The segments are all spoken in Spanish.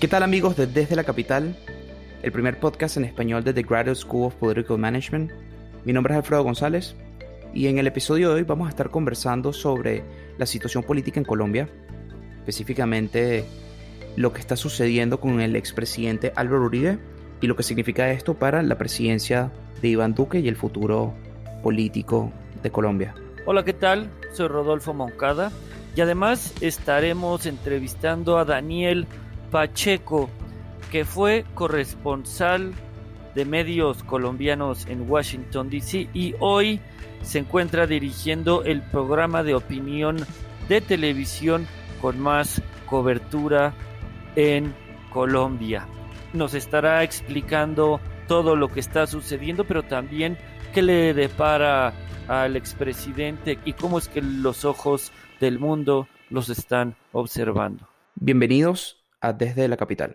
¿Qué tal amigos de Desde la Capital? El primer podcast en español de The Graduate School of Political Management. Mi nombre es Alfredo González y en el episodio de hoy vamos a estar conversando sobre la situación política en Colombia, específicamente lo que está sucediendo con el expresidente Álvaro Uribe y lo que significa esto para la presidencia de Iván Duque y el futuro político de Colombia. Hola, ¿qué tal? Soy Rodolfo Moncada y además estaremos entrevistando a Daniel Pacheco, que fue corresponsal de medios colombianos en Washington, D.C. y hoy se encuentra dirigiendo el programa de opinión de televisión con más cobertura en Colombia. Nos estará explicando todo lo que está sucediendo, pero también qué le depara al expresidente y cómo es que los ojos del mundo los están observando. Bienvenidos Desde la Capital.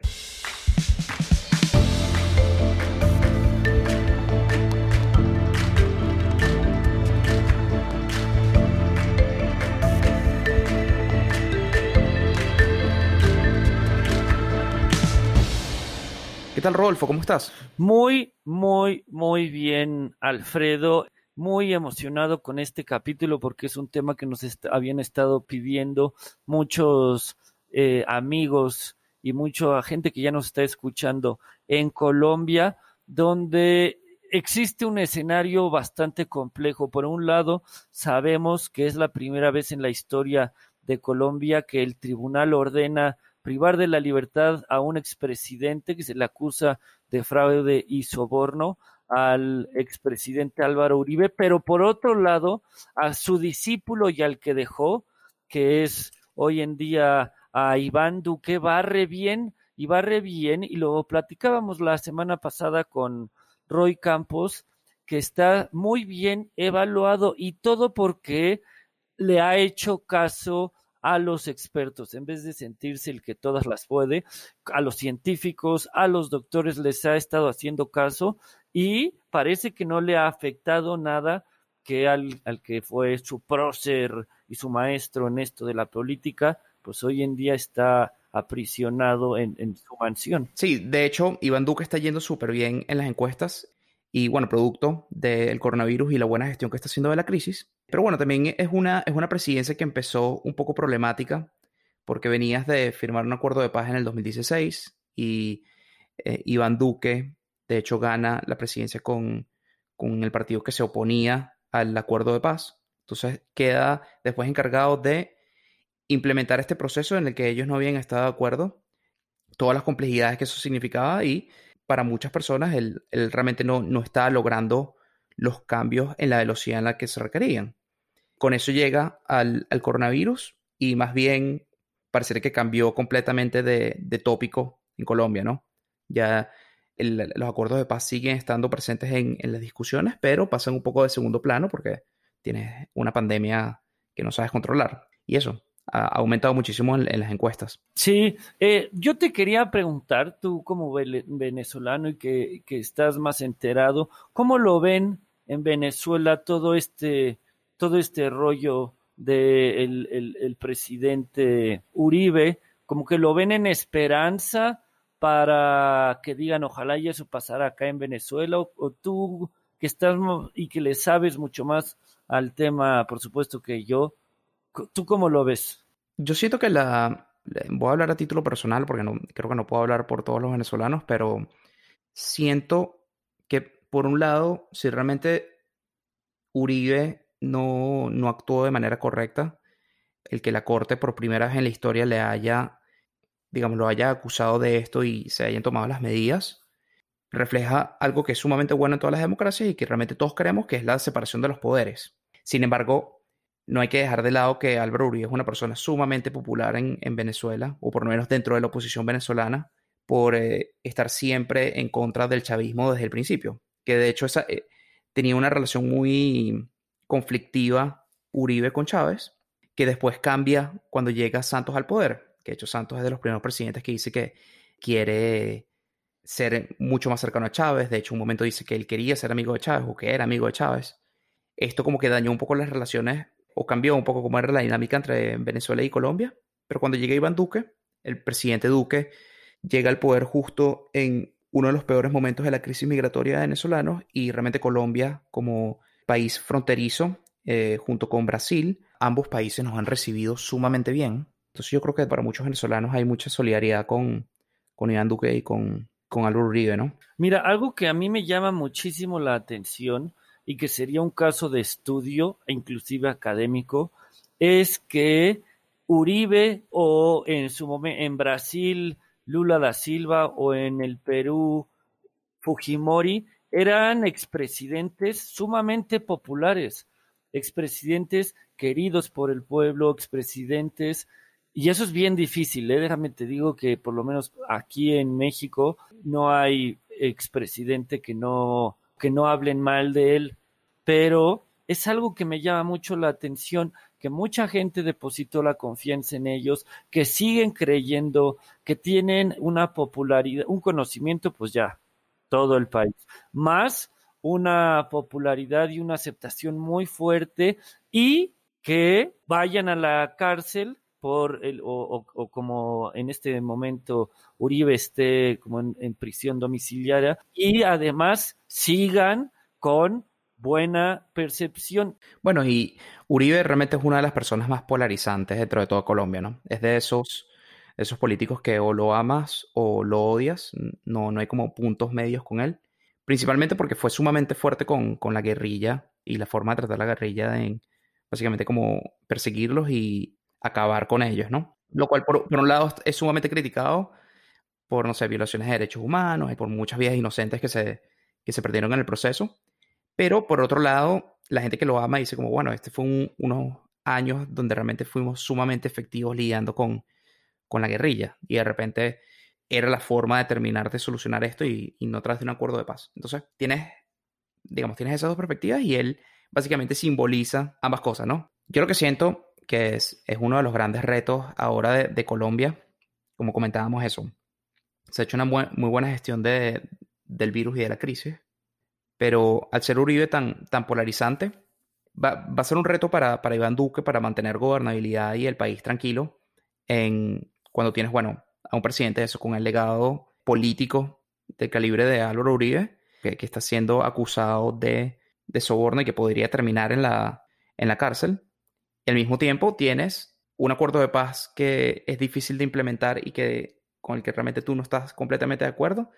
¿Qué tal, Rodolfo? ¿Cómo estás? Muy, muy, muy bien, Alfredo. Muy emocionado con este capítulo porque es un tema que nos habían estado pidiendo muchos eh, amigos y mucha gente que ya nos está escuchando en Colombia, donde existe un escenario bastante complejo. Por un lado, sabemos que es la primera vez en la historia de Colombia que el tribunal ordena privar de la libertad a un expresidente que se le acusa de fraude y soborno al expresidente Álvaro Uribe, pero por otro lado, a su discípulo y al que dejó, que es hoy en día a Iván Duque barre bien y barre bien y lo platicábamos la semana pasada con Roy Campos que está muy bien evaluado y todo porque le ha hecho caso a los expertos, en vez de sentirse el que todas las puede, a los científicos, a los doctores les ha estado haciendo caso y parece que no le ha afectado nada que al, al que fue su prócer y su maestro en esto de la política, pues hoy en día está aprisionado en, su mansión. Sí, de hecho, Iván Duque está yendo súper bien en las encuestas y bueno, producto del coronavirus y la buena gestión que está haciendo de la crisis. Pero bueno, también es una, es una presidencia que empezó un poco problemática porque venías de firmar un acuerdo de paz en el 2016 y eh, Iván Duque, de hecho, gana la presidencia con, con el partido que se oponía al acuerdo de paz. Entonces queda después encargado de implementar este proceso en el que ellos no habían estado de acuerdo, todas las complejidades que eso significaba y para muchas personas él, realmente no, no estaba logrando los cambios en la velocidad en la que se requerían. Con eso llega al, coronavirus y más bien parece que cambió completamente de, tópico en Colombia, ¿no? Ya los acuerdos de paz siguen estando presentes en, en, las discusiones, pero pasan un poco de segundo plano porque tienes una pandemia que no sabes controlar. Y eso, ha aumentado muchísimo en, las encuestas. Sí, eh, yo te quería preguntar, tú como venezolano y que, estás más enterado, ¿cómo lo ven en Venezuela todo este, todo este rollo del de el, presidente Uribe? Como que lo ven en esperanza para que digan ojalá y eso pasara acá en Venezuela, o tú que estás y que le sabes mucho más al tema, por supuesto que yo, ¿Tú cómo lo ves? Yo siento que la... Voy a hablar a título personal porque no, creo que no puedo hablar por todos los venezolanos, pero siento que por un lado, si realmente Uribe no, no actuó de manera correcta, el que la Corte por primera vez en la historia le haya, digamos, lo haya acusado de esto y se hayan tomado las medidas, refleja algo que es sumamente bueno en todas las democracias y que realmente todos queremos, que es la separación de los poderes. Sin embargo, no hay que dejar de lado que Álvaro Uribe es una persona sumamente popular en, Venezuela, o por lo menos dentro de la oposición venezolana, por eh, estar siempre en contra del chavismo desde el principio. Que de hecho esa, eh, tenía una relación muy conflictiva Uribe con Chávez, que después cambia cuando llega Santos al poder. Que de hecho Santos es de los primeros presidentes que dice que quiere ser mucho más cercano a Chávez. De hecho, un momento dice que él quería ser amigo de Chávez o que era amigo de Chávez. Esto como que dañó un poco las relaciones o cambió un poco cómo era la dinámica entre Venezuela y Colombia. Pero cuando llega Iván Duque, el presidente Duque llega al poder justo en uno de los peores momentos de la crisis migratoria de venezolanos y realmente Colombia como país fronterizo eh, junto con Brasil, ambos países nos han recibido sumamente bien. Entonces yo creo que para muchos venezolanos hay mucha solidaridad con, con Iván Duque y con, con Álvaro Uribe, ¿no? Mira, algo que a mí me llama muchísimo la atención y que sería un caso de estudio, inclusive académico, es que Uribe o en su momento en Brasil Lula da Silva o en el Perú Fujimori eran expresidentes sumamente populares, expresidentes queridos por el pueblo, expresidentes y eso es bien difícil, ¿eh? déjame te digo que por lo menos aquí en México no hay expresidente que no, que no hablen mal de él, pero es algo que me llama mucho la atención, que mucha gente depositó la confianza en ellos, que siguen creyendo, que tienen una popularidad, un conocimiento, pues ya, todo el país, más una popularidad y una aceptación muy fuerte y que vayan a la cárcel por el, o, como en este momento Uribe esté como en, prisión domiciliaria y además sigan con buena percepción. Bueno, y Uribe realmente es una de las personas más polarizantes dentro de toda Colombia, ¿no? Es de esos, esos políticos que o lo amas o lo odias, no, no hay como puntos medios con él, principalmente porque fue sumamente fuerte con, con la guerrilla y la forma de tratar la guerrilla en básicamente como perseguirlos y acabar con ellos, ¿no? Lo cual, por, un lado, es sumamente criticado por, no sé, violaciones de derechos humanos y por muchas vidas inocentes que se, que se perdieron en el proceso. Pero, por otro lado, la gente que lo ama dice como, bueno, este fue unos años donde realmente fuimos sumamente efectivos lidiando con, con la guerrilla y de repente era la forma de terminar de solucionar esto y, no tras de un acuerdo de paz. Entonces, tienes, digamos, tienes esas dos perspectivas y él básicamente simboliza ambas cosas, ¿no? Yo lo que siento que es, es uno de los grandes retos ahora de, Colombia, como comentábamos eso. Se ha hecho una muy buena gestión de, del virus y de la crisis, pero al ser Uribe tan, tan polarizante, va, va a ser un reto para, para Iván Duque para mantener gobernabilidad y el país tranquilo en, cuando tienes, bueno, a un presidente de eso con el legado político del calibre de Álvaro Uribe, que, que está siendo acusado de, de soborno y que podría terminar en la, en la cárcel y al mismo tiempo tienes un acuerdo de paz que es difícil de implementar y que con el que realmente tú no estás completamente de acuerdo.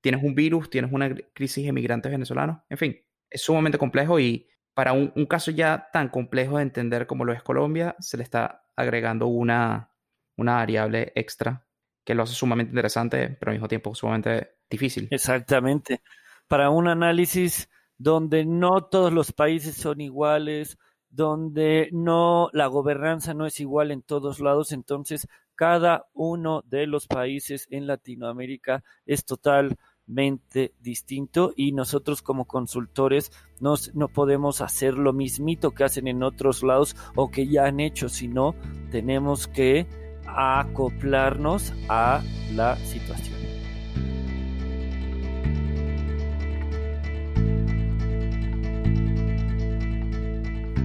Tienes un virus, tienes una crisis de migrantes venezolanos. En fin, es sumamente complejo y para un, caso ya tan complejo de entender como lo es Colombia, se le está agregando una, una variable extra que lo hace sumamente interesante, pero al mismo tiempo sumamente difícil. Exactamente. Para un análisis donde no todos los países son iguales, donde no la gobernanza no es igual en todos lados, entonces cada uno de los países en Latinoamérica es totalmente distinto y nosotros como consultores nos, no podemos hacer lo mismito que hacen en otros lados o que ya han hecho, sino tenemos que acoplarnos a la situación.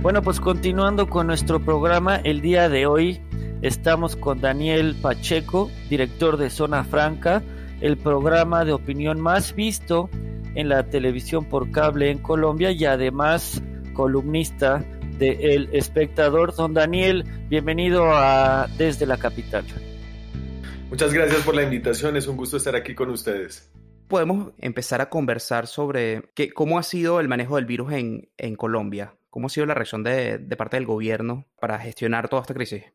Bueno, pues continuando con nuestro programa, el día de hoy estamos con Daniel Pacheco, director de Zona Franca, el programa de opinión más visto en la televisión por cable en Colombia y además columnista de El Espectador. Don Daniel, bienvenido a Desde la Capital. Muchas gracias por la invitación, es un gusto estar aquí con ustedes. Podemos empezar a conversar sobre qué, cómo ha sido el manejo del virus en, en Colombia. ¿Cómo ha sido la reacción de, parte del gobierno para gestionar toda esta crisis?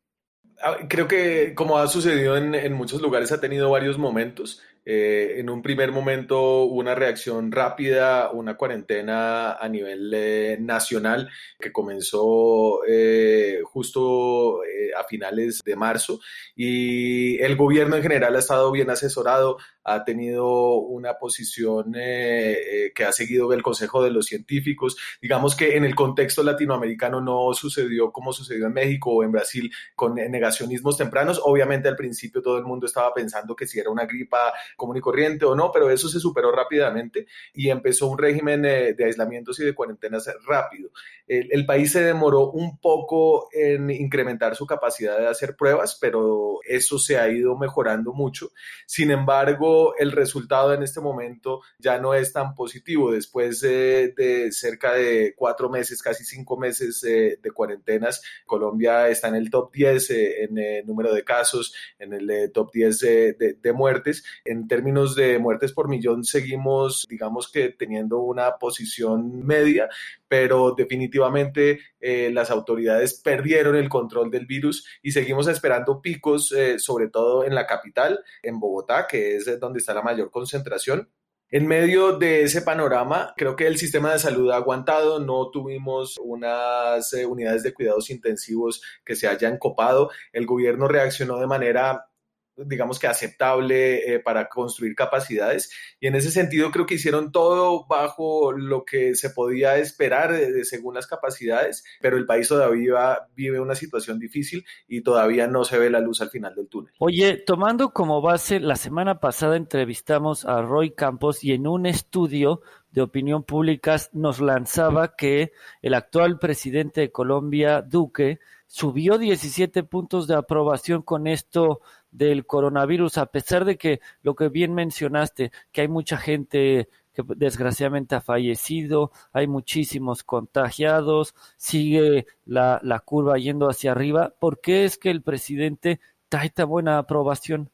Ah, creo que como ha sucedido en, en muchos lugares ha tenido varios momentos. Eh, en un primer momento una reacción rápida, una cuarentena a nivel eh, nacional que comenzó eh, justo a finales de marzo y el gobierno en general ha estado bien asesorado, ha tenido una posición que ha seguido el Consejo de los Científicos. Digamos que en el contexto latinoamericano no sucedió como sucedió en México o en Brasil con negacionismos tempranos. Obviamente al principio todo el mundo estaba pensando que si era una gripa común y corriente o no, pero eso se superó rápidamente y empezó un régimen eh, de aislamientos y de cuarentenas rápido. El, el país se demoró un poco en incrementar su capacidad de hacer pruebas, pero eso se ha ido mejorando mucho. Sin embargo, el resultado en este momento ya no es tan positivo. Después de, de cerca de cuatro meses, casi cinco meses eh, de cuarentenas, Colombia está en el top 10 eh, en el número de casos, en el eh, top 10 de, de, muertes. En términos de muertes por millón, seguimos, digamos que teniendo una posición media, pero definitivamente eh, las autoridades perdieron el control del virus y seguimos esperando picos, eh, sobre todo en la capital, en Bogotá, que es donde está la mayor concentración. En medio de ese panorama, creo que el sistema de salud ha aguantado, no tuvimos unas eh, unidades de cuidados intensivos que se hayan copado, el gobierno reaccionó de manera digamos que aceptable eh, para construir capacidades y en ese sentido creo que hicieron todo bajo lo que se podía esperar de, según las capacidades, pero el país todavía vive una situación difícil y todavía no se ve la luz al final del túnel. Oye, tomando como base, la semana pasada entrevistamos a Roy Campos y en un estudio de opinión pública nos lanzaba que el actual presidente de Colombia, Duque, subió 17 puntos de aprobación con esto del coronavirus, a pesar de que lo que bien mencionaste, que hay mucha gente que desgraciadamente ha fallecido, hay muchísimos contagiados, sigue la, la curva yendo hacia arriba. ¿Por qué es que el presidente trae tan buena aprobación?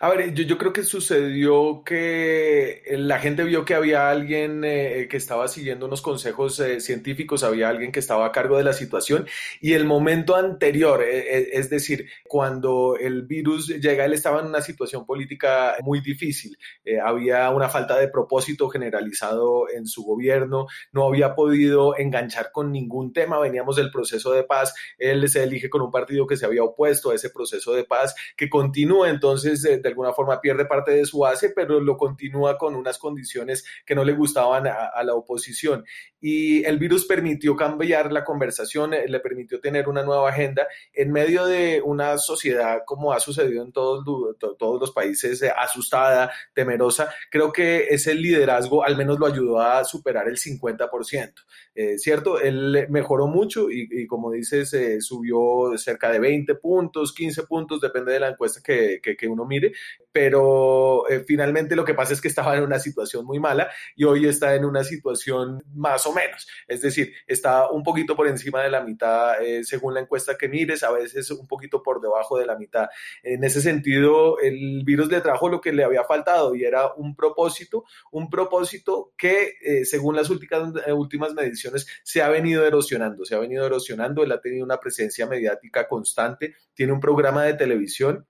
A ver, yo, creo que sucedió que la gente vio que había alguien eh, que estaba siguiendo unos consejos eh, científicos, había alguien que estaba a cargo de la situación y el momento anterior, eh, eh es decir, cuando el virus llega, él estaba en una situación política muy difícil, eh, había una falta de propósito generalizado en su gobierno, no había podido enganchar con ningún tema, veníamos del proceso de paz, él se elige con un partido que se había opuesto a ese proceso de paz, que continúa entonces de, alguna forma pierde parte de su base, pero lo continúa con unas condiciones que no le gustaban a, a la oposición. Y el virus permitió cambiar la conversación, eh, le permitió tener una nueva agenda en medio de una sociedad como ha sucedido en todos, todos los países, eh, asustada, temerosa. Creo que ese liderazgo al menos lo ayudó a superar el 50%, eh, ¿cierto? Él mejoró mucho y, como dices, eh, subió cerca de 20 puntos, 15 puntos, depende de la encuesta que, que, uno mire, pero eh, finalmente lo que pasa es que estaba en una situación muy mala y hoy está en una situación más o menos, es decir, está un poquito por encima de la mitad eh, según la encuesta que mires, a veces un poquito por debajo de la mitad. En ese sentido, el virus le trajo lo que le había faltado y era un propósito, un propósito que según las últimas, últimas mediciones se ha venido erosionando, se ha venido erosionando, él ha tenido una presencia mediática constante, tiene un programa de televisión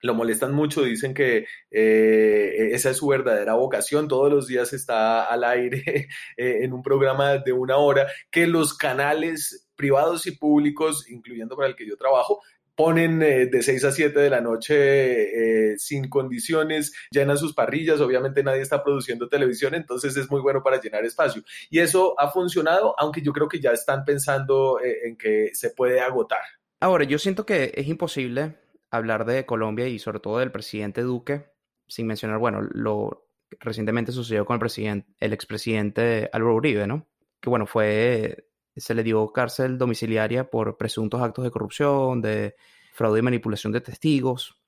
lo molestan mucho, dicen que eh, esa es su verdadera vocación, todos los días está al aire eh, en un programa de una hora, que los canales privados y públicos, incluyendo para el que yo trabajo, ponen eh, de 6 a 7 de la noche eh, sin condiciones, llenan sus parrillas, obviamente nadie está produciendo televisión, entonces es muy bueno para llenar espacio. Y eso ha funcionado, aunque yo creo que ya están pensando eh, en que se puede agotar. Ahora, yo siento que es imposible hablar de Colombia y sobre todo del presidente Duque sin mencionar, bueno, lo recientemente sucedió con el presidente, el expresidente Álvaro Uribe, ¿no? Que bueno, fue, se le dio cárcel domiciliaria por presuntos actos de corrupción, de fraude y manipulación de testigos.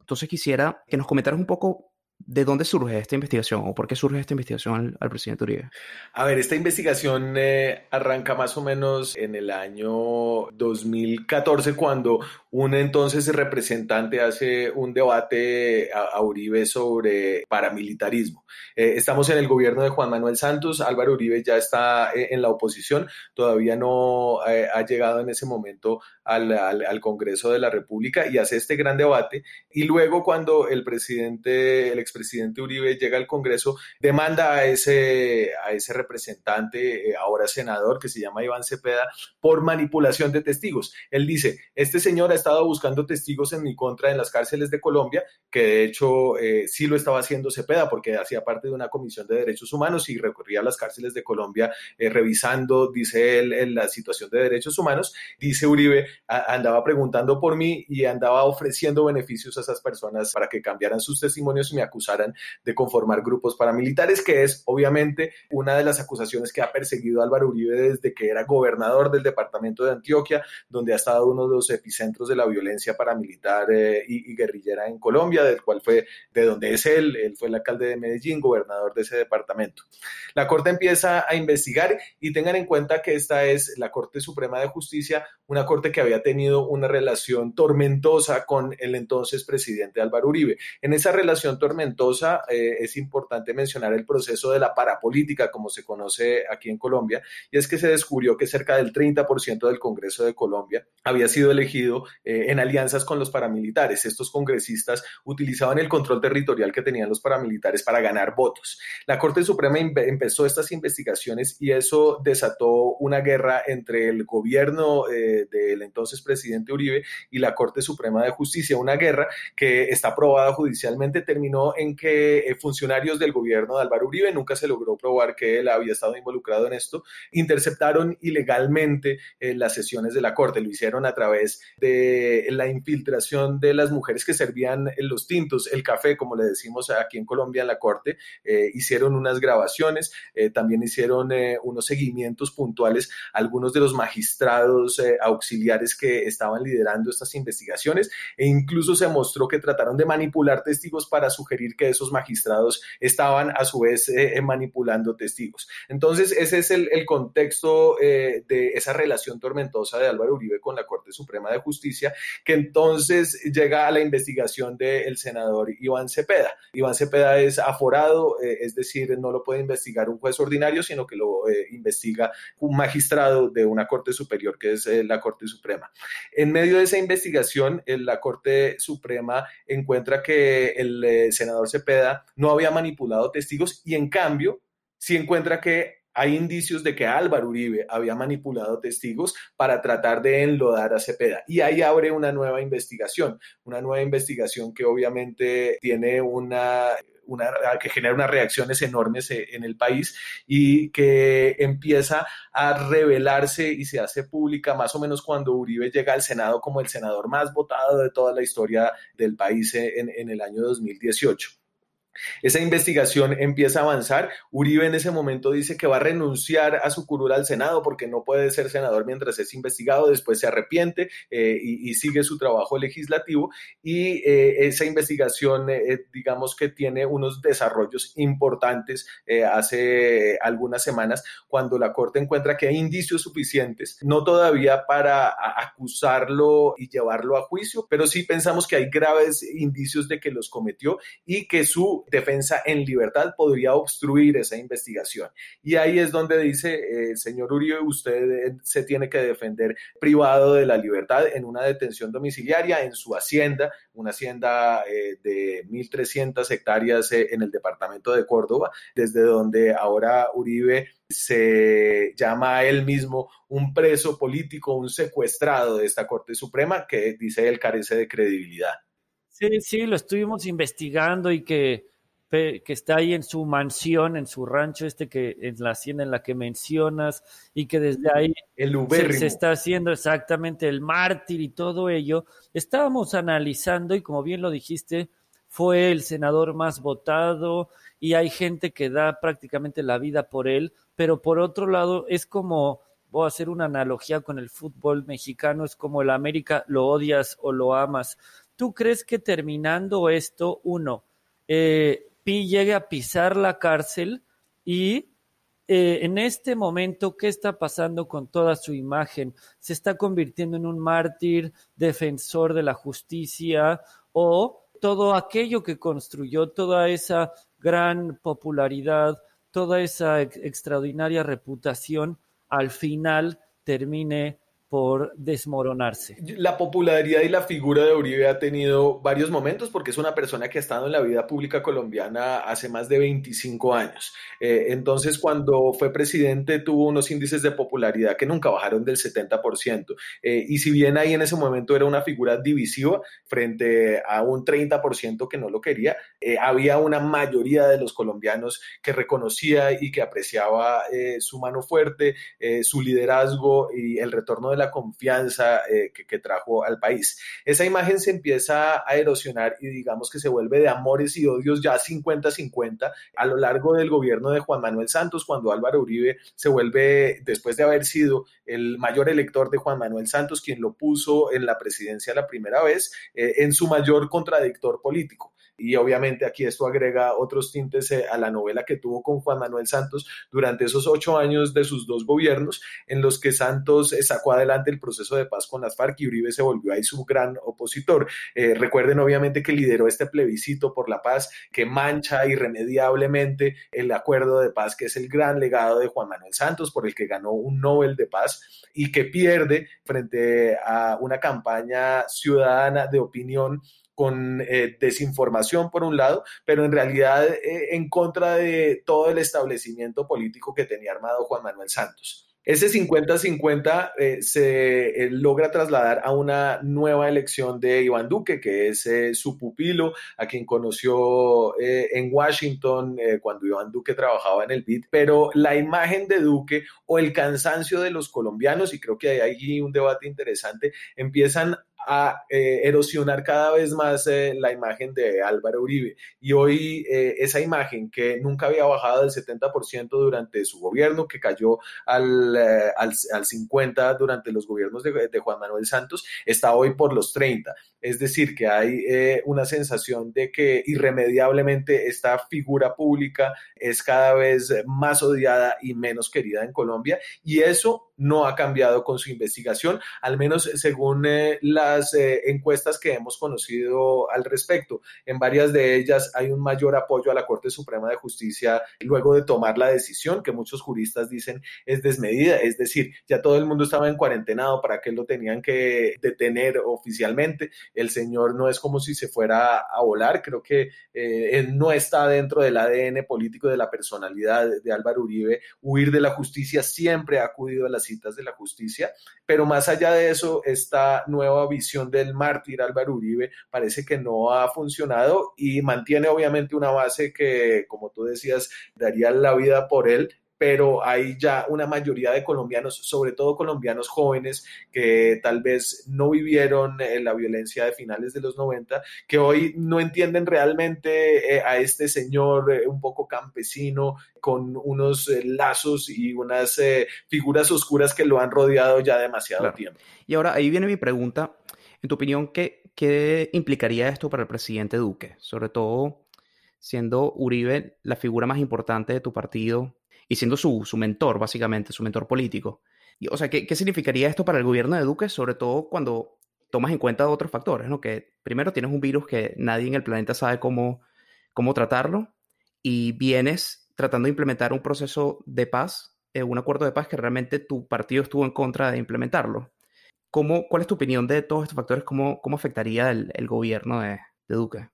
Entonces quisiera que nos comentaras un poco ¿De dónde surge esta investigación o por qué surge esta investigación al, al presidente Uribe? A ver, esta investigación eh, arranca más o menos en el año 2014 cuando un entonces representante hace un debate a, a Uribe sobre paramilitarismo. Eh, estamos en el gobierno de Juan Manuel Santos, Álvaro Uribe ya está eh, en la oposición, todavía no eh, ha llegado en ese momento al, al, al, Congreso de la República y hace este gran debate. Y luego cuando el presidente, el expresidente Uribe llega al Congreso, demanda a ese, a ese representante, eh, ahora senador, que se llama Iván Cepeda, por manipulación de testigos. Él dice, este señor ha estado buscando testigos en mi contra en las cárceles de Colombia, que de hecho eh, sí lo estaba haciendo Cepeda porque hacía parte de una comisión de derechos humanos y recorría las cárceles de Colombia eh, revisando, dice él, en la situación de derechos humanos. Dice Uribe, a, andaba preguntando por mí y andaba ofreciendo beneficios a esas personas para que cambiaran sus testimonios y me acusaran de conformar grupos paramilitares, que es obviamente una de las acusaciones que ha perseguido Álvaro Uribe desde que era gobernador del departamento de Antioquia, donde ha estado uno de los epicentros de la violencia paramilitar eh, y, y, guerrillera en Colombia, del cual fue, de donde es él, él fue el alcalde de Medellín, gobernador de ese departamento. La Corte empieza a investigar y tengan en cuenta que esta es la Corte Suprema de Justicia, una corte que había tenido una relación tormentosa con el entonces presidente Álvaro Uribe. En esa relación tormentosa eh, es importante mencionar el proceso de la parapolítica, como se conoce aquí en Colombia, y es que se descubrió que cerca del 30% del Congreso de Colombia había sido elegido eh, en alianzas con los paramilitares. Estos congresistas utilizaban el control territorial que tenían los paramilitares para ganar votos. La Corte Suprema empezó estas investigaciones y eso desató una guerra entre el gobierno eh, del entonces presidente Uribe y la Corte Suprema de Justicia, una guerra que está aprobada judicialmente, terminó en que eh, funcionarios del gobierno de Álvaro Uribe, nunca se logró probar que él había estado involucrado en esto, interceptaron ilegalmente eh, las sesiones de la Corte, lo hicieron a través de la infiltración de las mujeres que servían los tintos, el café, como le decimos aquí en Colombia en la Corte, eh, hicieron unas grabaciones, también hicieron unos seguimientos puntuales a algunos de los magistrados auxiliares que estaban liderando estas investigaciones e incluso se mostró que trataron de manipular testigos para sugerir que esos magistrados estaban a su vez eh, manipulando testigos. Entonces, ese es el, contexto eh, de esa relación tormentosa de Álvaro Uribe con la Corte Suprema de Justicia, que entonces llega a la investigación del senador Iván Cepeda. Iván Cepeda es aforado, eh, es decir, no lo puede investigar un juez ordinario, sino que lo investiga un magistrado de una Corte Superior, que es la Corte Suprema. En medio de esa investigación, la Corte Suprema encuentra que el eh, senador Cepeda no había manipulado testigos y en cambio sí encuentra que hay indicios de que Álvaro Uribe había manipulado testigos para tratar de enlodar a Cepeda. Y ahí abre una nueva investigación, una nueva investigación que obviamente tiene una una, que genera unas reacciones enormes eh, en el país y que empieza a revelarse y se hace pública más o menos cuando Uribe llega al Senado como el senador más votado de toda la historia del país en, en el año 2018. Esa investigación empieza a avanzar. Uribe en ese momento dice que va a renunciar a su curul al Senado porque no puede ser senador mientras es investigado. Después se arrepiente eh, y, sigue su trabajo legislativo. Y eh, esa investigación, eh, digamos que tiene unos desarrollos importantes hace algunas semanas cuando la Corte encuentra que hay indicios suficientes, no todavía para acusarlo y llevarlo a juicio, pero sí pensamos que hay graves indicios de que los cometió y que su defensa en libertad podría obstruir esa investigación. Y ahí es donde dice, eh, señor Uribe, usted eh, se tiene que defender privado de la libertad en una detención domiciliaria en su hacienda, una hacienda eh, de 1.300 hectáreas en el departamento de Córdoba, desde donde ahora Uribe se llama a él mismo un preso político, un secuestrado de esta Corte Suprema que dice él carece de credibilidad. Sí, sí, lo estuvimos investigando y que que está ahí en su mansión, en su rancho, este que en la hacienda en la que mencionas, y que desde ahí se, está haciendo exactamente el mártir y todo ello. Estábamos analizando, y como bien lo dijiste, fue el senador más votado, y hay gente que da prácticamente la vida por él, pero por otro lado es como, voy a hacer una analogía con el fútbol mexicano, es como el América, lo odias o lo amas. ¿Tú crees que terminando esto, uno, eh, Pi llegue a pisar la cárcel y eh, en este momento, ¿qué está pasando con toda su imagen? ¿Se está convirtiendo en un mártir, defensor de la justicia o todo aquello que construyó, toda esa gran popularidad, toda esa extraordinaria reputación, al final termine por desmoronarse. La popularidad y la figura de Uribe ha tenido varios momentos porque es una persona que ha estado en la vida pública colombiana hace más de 25 años. Eh, entonces, cuando fue presidente, tuvo unos índices de popularidad que nunca bajaron del 70%. Eh, y si bien ahí en ese momento era una figura divisiva frente a un 30% que no lo quería, eh, había una mayoría de los colombianos que reconocía y que apreciaba su mano fuerte, su liderazgo y el retorno de la confianza que, que, trajo al país. Esa imagen se empieza a erosionar y digamos que se vuelve de amores y odios ya 50-50 a lo largo del gobierno de Juan Manuel Santos, cuando Álvaro Uribe se vuelve, después de haber sido el mayor elector de Juan Manuel Santos, quien lo puso en la presidencia la primera vez, en su mayor contradictor político y obviamente aquí esto agrega otros tintes eh, a la novela que tuvo con Juan Manuel Santos durante esos ocho años de sus dos gobiernos, en los que Santos eh, sacó adelante el proceso de paz con las FARC y Uribe se volvió ahí su gran opositor. Eh, recuerden obviamente que lideró este plebiscito por la paz que mancha irremediablemente el acuerdo de paz, que es el gran legado de Juan Manuel Santos, por el que ganó un Nobel de Paz y que pierde frente a una campaña ciudadana de opinión con eh, desinformación por un lado, pero en realidad eh, en contra de todo el establecimiento político que tenía armado Juan Manuel Santos. Ese 50-50 eh, se logra trasladar a una nueva elección de Iván Duque, que es su pupilo, a quien conoció en Washington cuando Iván Duque trabajaba en el BID. Pero la imagen de Duque o el cansancio de los colombianos, y creo que hay ahí un debate interesante, empiezan a eh, erosionar cada vez más eh, la imagen de Álvaro Uribe. Y hoy eh, esa imagen que nunca había bajado del 70% durante su gobierno, que cayó al, al, 50% durante los gobiernos de, de, Juan Manuel Santos, está hoy por los 30%. Es decir, que hay una sensación de que irremediablemente esta figura pública es cada vez más odiada y menos querida en Colombia. Y eso no ha cambiado con su investigación, al menos según la eh, encuestas que hemos conocido al respecto. En varias de ellas hay un mayor apoyo a la Corte Suprema de Justicia luego de tomar la decisión que muchos juristas dicen es desmedida, es decir, ya todo el mundo estaba en cuarentenado, ¿para qué lo tenían que detener oficialmente? El señor no es como si se fuera a volar, creo que eh, él no está dentro del ADN político de la personalidad de Álvaro Uribe, huir de la justicia, siempre ha acudido a las de la justicia, pero más allá de eso, esta nueva visión del mártir Álvaro Uribe parece que no ha funcionado y mantiene obviamente una base que, como tú decías, daría la vida por él, pero hay ya una mayoría de colombianos, sobre todo colombianos jóvenes, que tal vez no vivieron eh, la violencia de finales de los 90, que hoy no entienden realmente eh, a este señor eh, un poco campesino, con unos lazos y unas figuras oscuras que lo han rodeado ya demasiado tiempo. Y ahora ahí viene mi pregunta. En tu opinión, ¿qué, ¿qué implicaría esto para el presidente Duque? Sobre todo siendo Uribe la figura más importante de tu partido y siendo su, su mentor, básicamente, su mentor político. o sea, ¿qué, ¿qué, significaría esto para el gobierno de Duque, sobre todo cuando tomas en cuenta otros factores, ¿no? Que primero tienes un virus que nadie en el planeta sabe cómo, cómo tratarlo y vienes tratando de implementar un proceso de paz, eh, un acuerdo de paz que realmente tu partido estuvo en contra de implementarlo. ¿Cómo, ¿Cuál es tu opinión de todos estos factores? ¿Cómo, cómo afectaría el, el gobierno de Duque?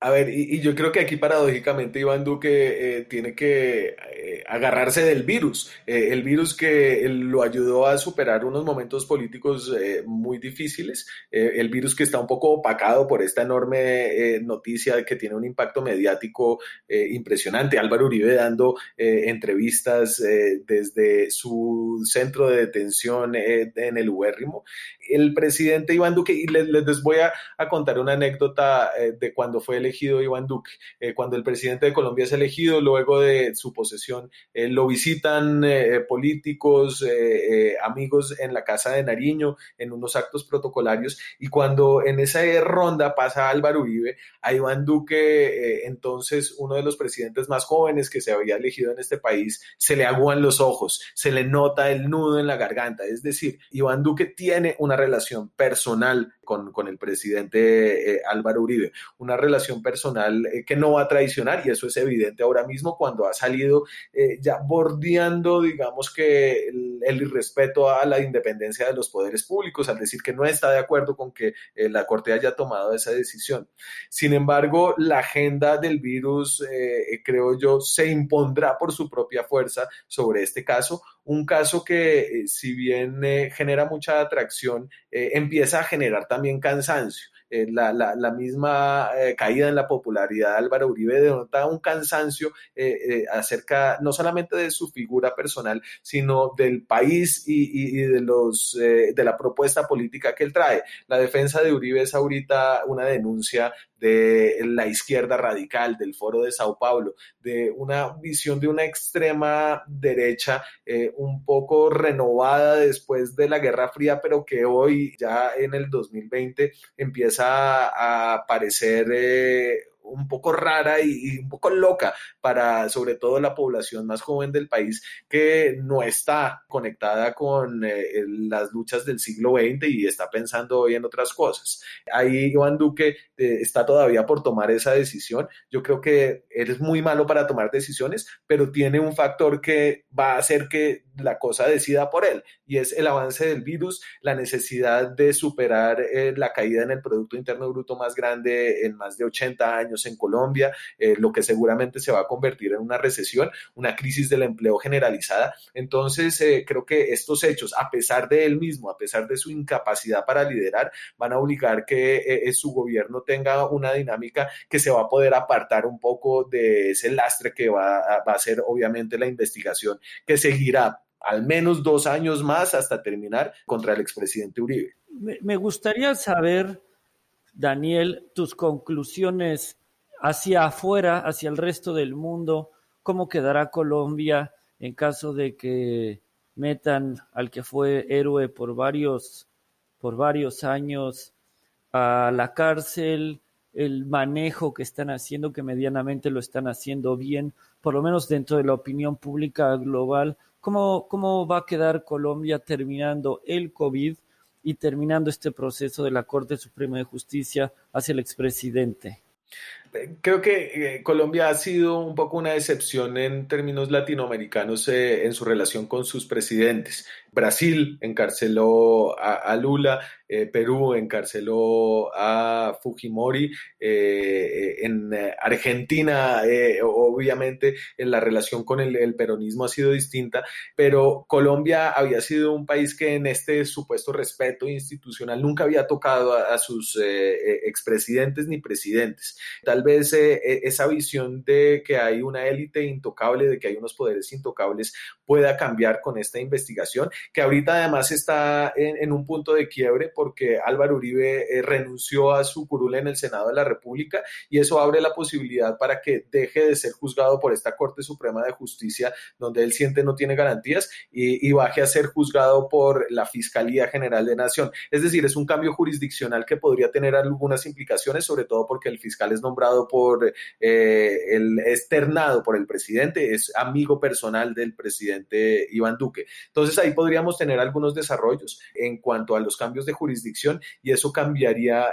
A ver, y, yo creo que aquí paradójicamente Iván Duque eh, tiene que eh, agarrarse del virus, eh, el virus que lo ayudó a superar unos momentos políticos muy difíciles, el virus que está un poco opacado por esta enorme noticia que tiene un impacto mediático impresionante. Álvaro Uribe dando entrevistas desde su centro de detención en el Ubérrimo. El presidente Iván Duque, y les, les voy a, a, contar una anécdota de cuando fue el elegido Iván Duque. Eh, cuando el presidente de Colombia es elegido, luego de su posesión, eh, lo visitan eh, políticos, amigos en la casa de Nariño, en unos actos protocolarios, y cuando en esa ronda pasa Álvaro Uribe, a Iván Duque, entonces uno de los presidentes más jóvenes que se había elegido en este país, se le aguan los ojos, se le nota el nudo en la garganta. Es decir, Iván Duque tiene una relación personal con, el presidente Álvaro Uribe, una relación personal eh, que no va a traicionar y eso es evidente ahora mismo cuando ha salido eh, ya bordeando, digamos que el, irrespeto a la independencia de los poderes públicos, al decir que no está de acuerdo con que eh, la Corte haya tomado esa decisión. Sin embargo, la agenda del virus, creo yo, se impondrá por su propia fuerza sobre este caso, un caso que si bien genera mucha atracción, empieza a generar también cansancio la, la, misma caída en la popularidad de Álvaro Uribe denota un cansancio acerca no solamente de su figura personal, sino del país y, y de, los, de la propuesta política que él trae. La defensa de Uribe es ahorita una denuncia de la izquierda radical, del foro de Sao Paulo, de una visión de una extrema derecha eh, un poco renovada después de la Guerra Fría, pero que hoy, ya en el 2020, empieza a parecer eh, un poco rara y, un poco loca para sobre todo la población más joven del país que no está conectada con eh, las luchas del siglo XX y está pensando hoy en otras cosas. Ahí Iván Duque eh, está todavía por tomar esa decisión. Yo creo que él es muy malo para tomar decisiones, pero tiene un factor que va a hacer que la cosa decida por él y es el avance del virus, la necesidad de superar eh, la caída en el Producto Interno Bruto más grande en más de 80 años en Colombia, eh, lo que seguramente se va a convertir en una recesión, una crisis del empleo generalizada. Entonces, eh, creo que estos hechos, a pesar de él mismo, a pesar de su incapacidad para liderar, van a obligar que su gobierno tenga una dinámica que se va a poder apartar un poco de ese lastre que va va a ser obviamente la investigación que seguirá al menos dos años más hasta terminar contra el expresidente Uribe. Me gustaría saber, Daniel, tus conclusiones hacia afuera, hacia el resto del mundo, cómo quedará Colombia en caso de que metan al que fue héroe por varios, por varios años a la cárcel, el manejo que están haciendo, que medianamente lo están haciendo bien, por lo menos dentro de la opinión pública global, ¿cómo, cómo va a quedar Colombia terminando el COVID y terminando este proceso de la Corte Suprema de Justicia hacia el expresidente? Creo que eh, Colombia ha sido un poco una excepción en términos latinoamericanos eh, en su relación con sus presidentes. Brasil encarceló a Lula, eh, Perú encarceló a Fujimori, eh, en eh, Argentina obviamente la relación con el, peronismo ha sido distinta, pero Colombia había sido un país que en este supuesto respeto institucional nunca había tocado a, sus expresidentes ni presidentes. Tal vez esa visión de que hay una élite intocable, de que hay unos poderes intocables, pueda cambiar con esta investigación, que ahorita además está en un punto de quiebre porque Álvaro Uribe eh, renunció a su curula en el Senado de la República y eso abre la posibilidad para que deje de ser juzgado por esta Corte Suprema de Justicia donde él siente no tiene garantías y, baje a ser juzgado por la Fiscalía General de Nación. Es decir, es un cambio jurisdiccional que podría tener algunas implicaciones, sobre todo porque el fiscal es nombrado por eh, el externado por el presidente, es amigo personal del presidente Iván Duque. Entonces ahí podríamos tener algunos desarrollos en cuanto a los cambios de jurisdicción y eso cambiaría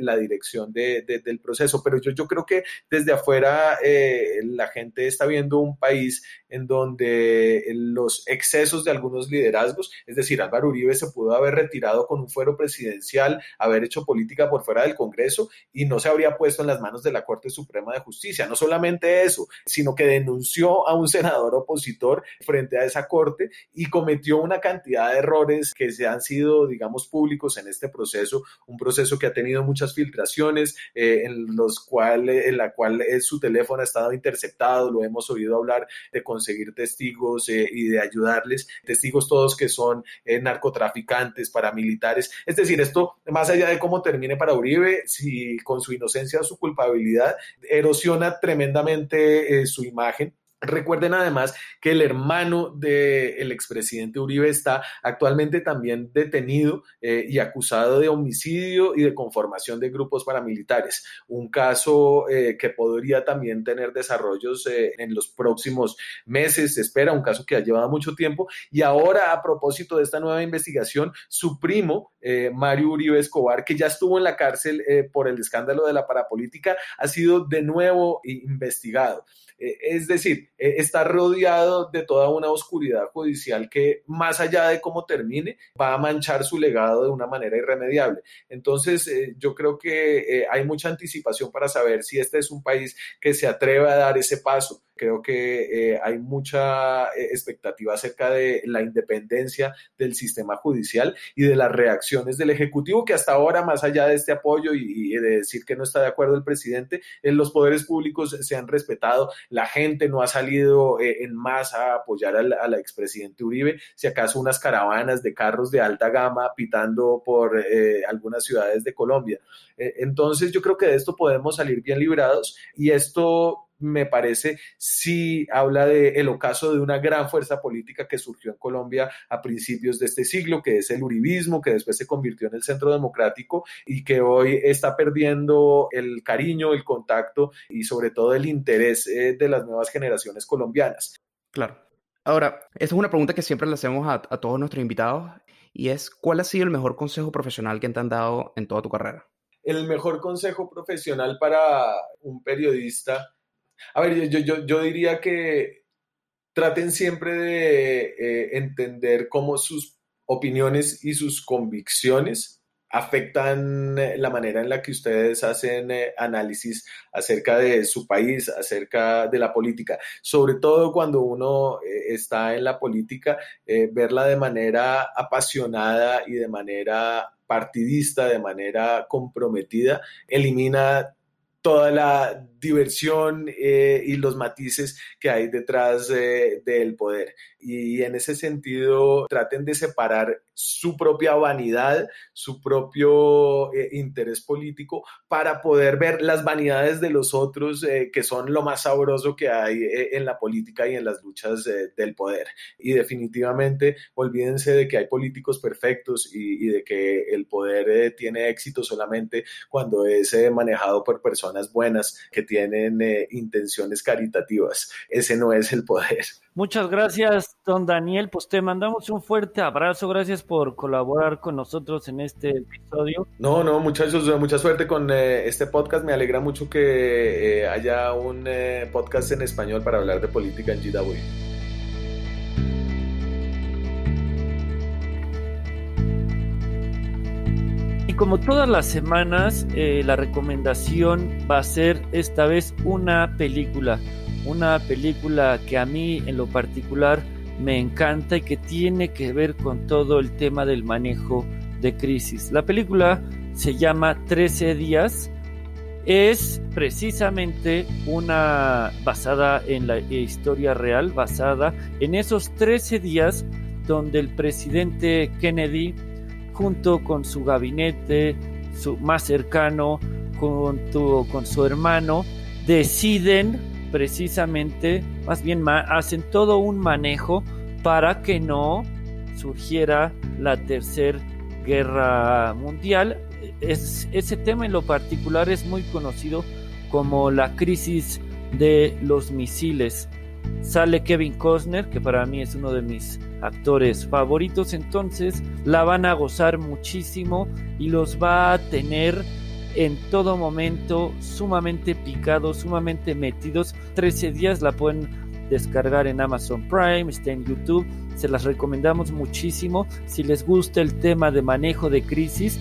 la dirección del proceso. Pero yo, yo creo que desde afuera eh, la gente está viendo un país en donde los excesos de algunos liderazgos, es decir, Álvaro Uribe se pudo haber retirado con un fuero presidencial, haber hecho política por fuera del Congreso y no se habría puesto en las manos de la Corte Suprema de Justicia. No solamente eso, sino que denunció a un senador opositor frente a esa Corte y cometió una cantidad de errores que se han sido, digamos, públicos en este proceso, un proceso que ha tenido muchas filtraciones, eh, en los cuales, en la cual eh, su teléfono ha estado interceptado, lo hemos oído hablar de conseguir testigos eh, y de ayudarles, testigos todos que son narcotraficantes, paramilitares, es decir, esto más allá de cómo termine para Uribe, si con su inocencia o su culpabilidad erosiona tremendamente su imagen Recuerden además que el hermano del expresidente Uribe está actualmente también detenido eh, y acusado de homicidio y de conformación de grupos paramilitares. Un caso eh, que podría también tener desarrollos eh, en los próximos meses, se espera, un caso que ha llevado mucho tiempo. Y ahora, a propósito de esta nueva investigación, su primo, Mario Uribe Escobar, que ya estuvo en la cárcel por el escándalo de la parapolítica, ha sido de nuevo investigado. Eh, es decir, eh, está rodeado de toda una oscuridad judicial que más allá de cómo termine, va a manchar su legado de una manera irremediable. Entonces, eh, yo creo que hay mucha anticipación para saber si este es un país que se atreve a dar ese paso Creo que eh, hay mucha eh, expectativa acerca de la independencia del sistema judicial y de las reacciones del Ejecutivo, que hasta ahora, más allá de este apoyo y, de decir que no está de acuerdo el presidente, en los poderes públicos se han respetado, la gente no ha salido eh, en masa a apoyar al, al, expresidente Uribe, si acaso unas caravanas de carros de alta gama pitando por algunas ciudades de Colombia. entonces yo creo que de esto podemos salir bien librados y esto me parece, sí habla del el ocaso de una gran fuerza política que surgió en Colombia a principios de este siglo, que es el uribismo, que después se convirtió en el centro democrático y que hoy está perdiendo el cariño, el contacto y sobre todo el interés eh, de las nuevas generaciones colombianas. Claro. Ahora, esta es una pregunta que siempre le hacemos a, a todos nuestros invitados y es, ¿cuál ha sido el mejor consejo profesional que te han dado en toda tu carrera? El mejor consejo profesional para un periodista a ver, yo, yo, yo diría que traten siempre de eh, entender cómo sus opiniones y sus convicciones afectan eh, la manera en la que ustedes hacen eh, análisis acerca de su país, acerca de la política. Sobre todo cuando uno está en la política, verla de manera apasionada y de manera partidista, de manera comprometida, elimina toda la diversión eh, y los matices que hay detrás del poder. Y en ese sentido, traten de separar su propia vanidad, su propio eh, interés político, para poder ver las vanidades de los otros, eh, que son lo más sabroso que hay en la política y en las luchas del poder. Y definitivamente, olvídense de que hay políticos perfectos y, y de que el poder tiene éxito solamente cuando es manejado por personas buenas que tienen tienen eh, intenciones caritativas. Ese no es el poder. Muchas gracias, don Daniel. Pues te mandamos un fuerte abrazo. Gracias por colaborar con nosotros en este episodio. No, no, muchachos, mucha suerte con eh, este podcast. Me alegra mucho que eh, haya un podcast en español para hablar de política en GW. Como todas las semanas, eh, la recomendación va a ser esta vez una película. Una película que a mí en lo particular me encanta y que tiene que ver con todo el tema del manejo de crisis. La película se llama 13 días. Es precisamente una basada en la historia real, basada en esos 13 días donde el presidente Kennedy junto con su gabinete su, más cercano, con su hermano, deciden precisamente, más bien hacen todo un manejo para que no surgiera la tercera guerra mundial. Es, ese tema en lo particular es muy conocido como la crisis de los misiles. Sale Kevin Costner, que para mí es uno de mis actores favoritos, entonces la van a gozar muchísimo y los va a tener en todo momento sumamente picados, sumamente metidos. 13 días la pueden descargar en Amazon Prime, está en YouTube, se las recomendamos muchísimo. Si les gusta el tema de manejo de crisis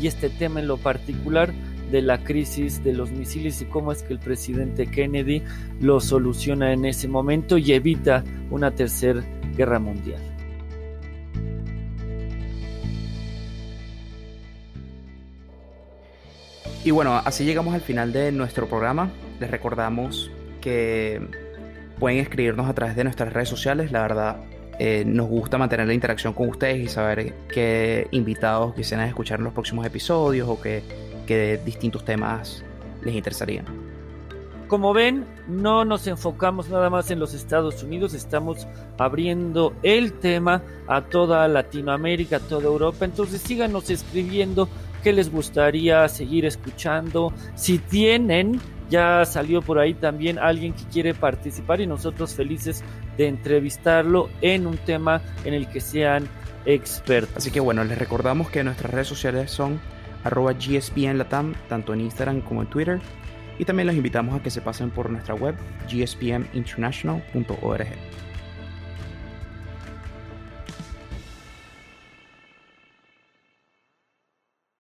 y este tema en lo particular, de la crisis de los misiles y cómo es que el presidente Kennedy lo soluciona en ese momento y evita una tercera guerra mundial. Y bueno, así llegamos al final de nuestro programa. Les recordamos que pueden escribirnos a través de nuestras redes sociales. La verdad, eh, nos gusta mantener la interacción con ustedes y saber qué invitados quisieran escuchar en los próximos episodios o qué, qué distintos temas les interesarían. Como ven, no nos enfocamos nada más en los Estados Unidos, estamos abriendo el tema a toda Latinoamérica, a toda Europa. Entonces síganos escribiendo qué les gustaría seguir escuchando. Si tienen, ya salió por ahí también alguien que quiere participar y nosotros felices de entrevistarlo en un tema en el que sean expertos. Así que bueno, les recordamos que nuestras redes sociales son arroba tanto en Instagram como en Twitter. Y también los invitamos a que se pasen por nuestra web gspminternational.org.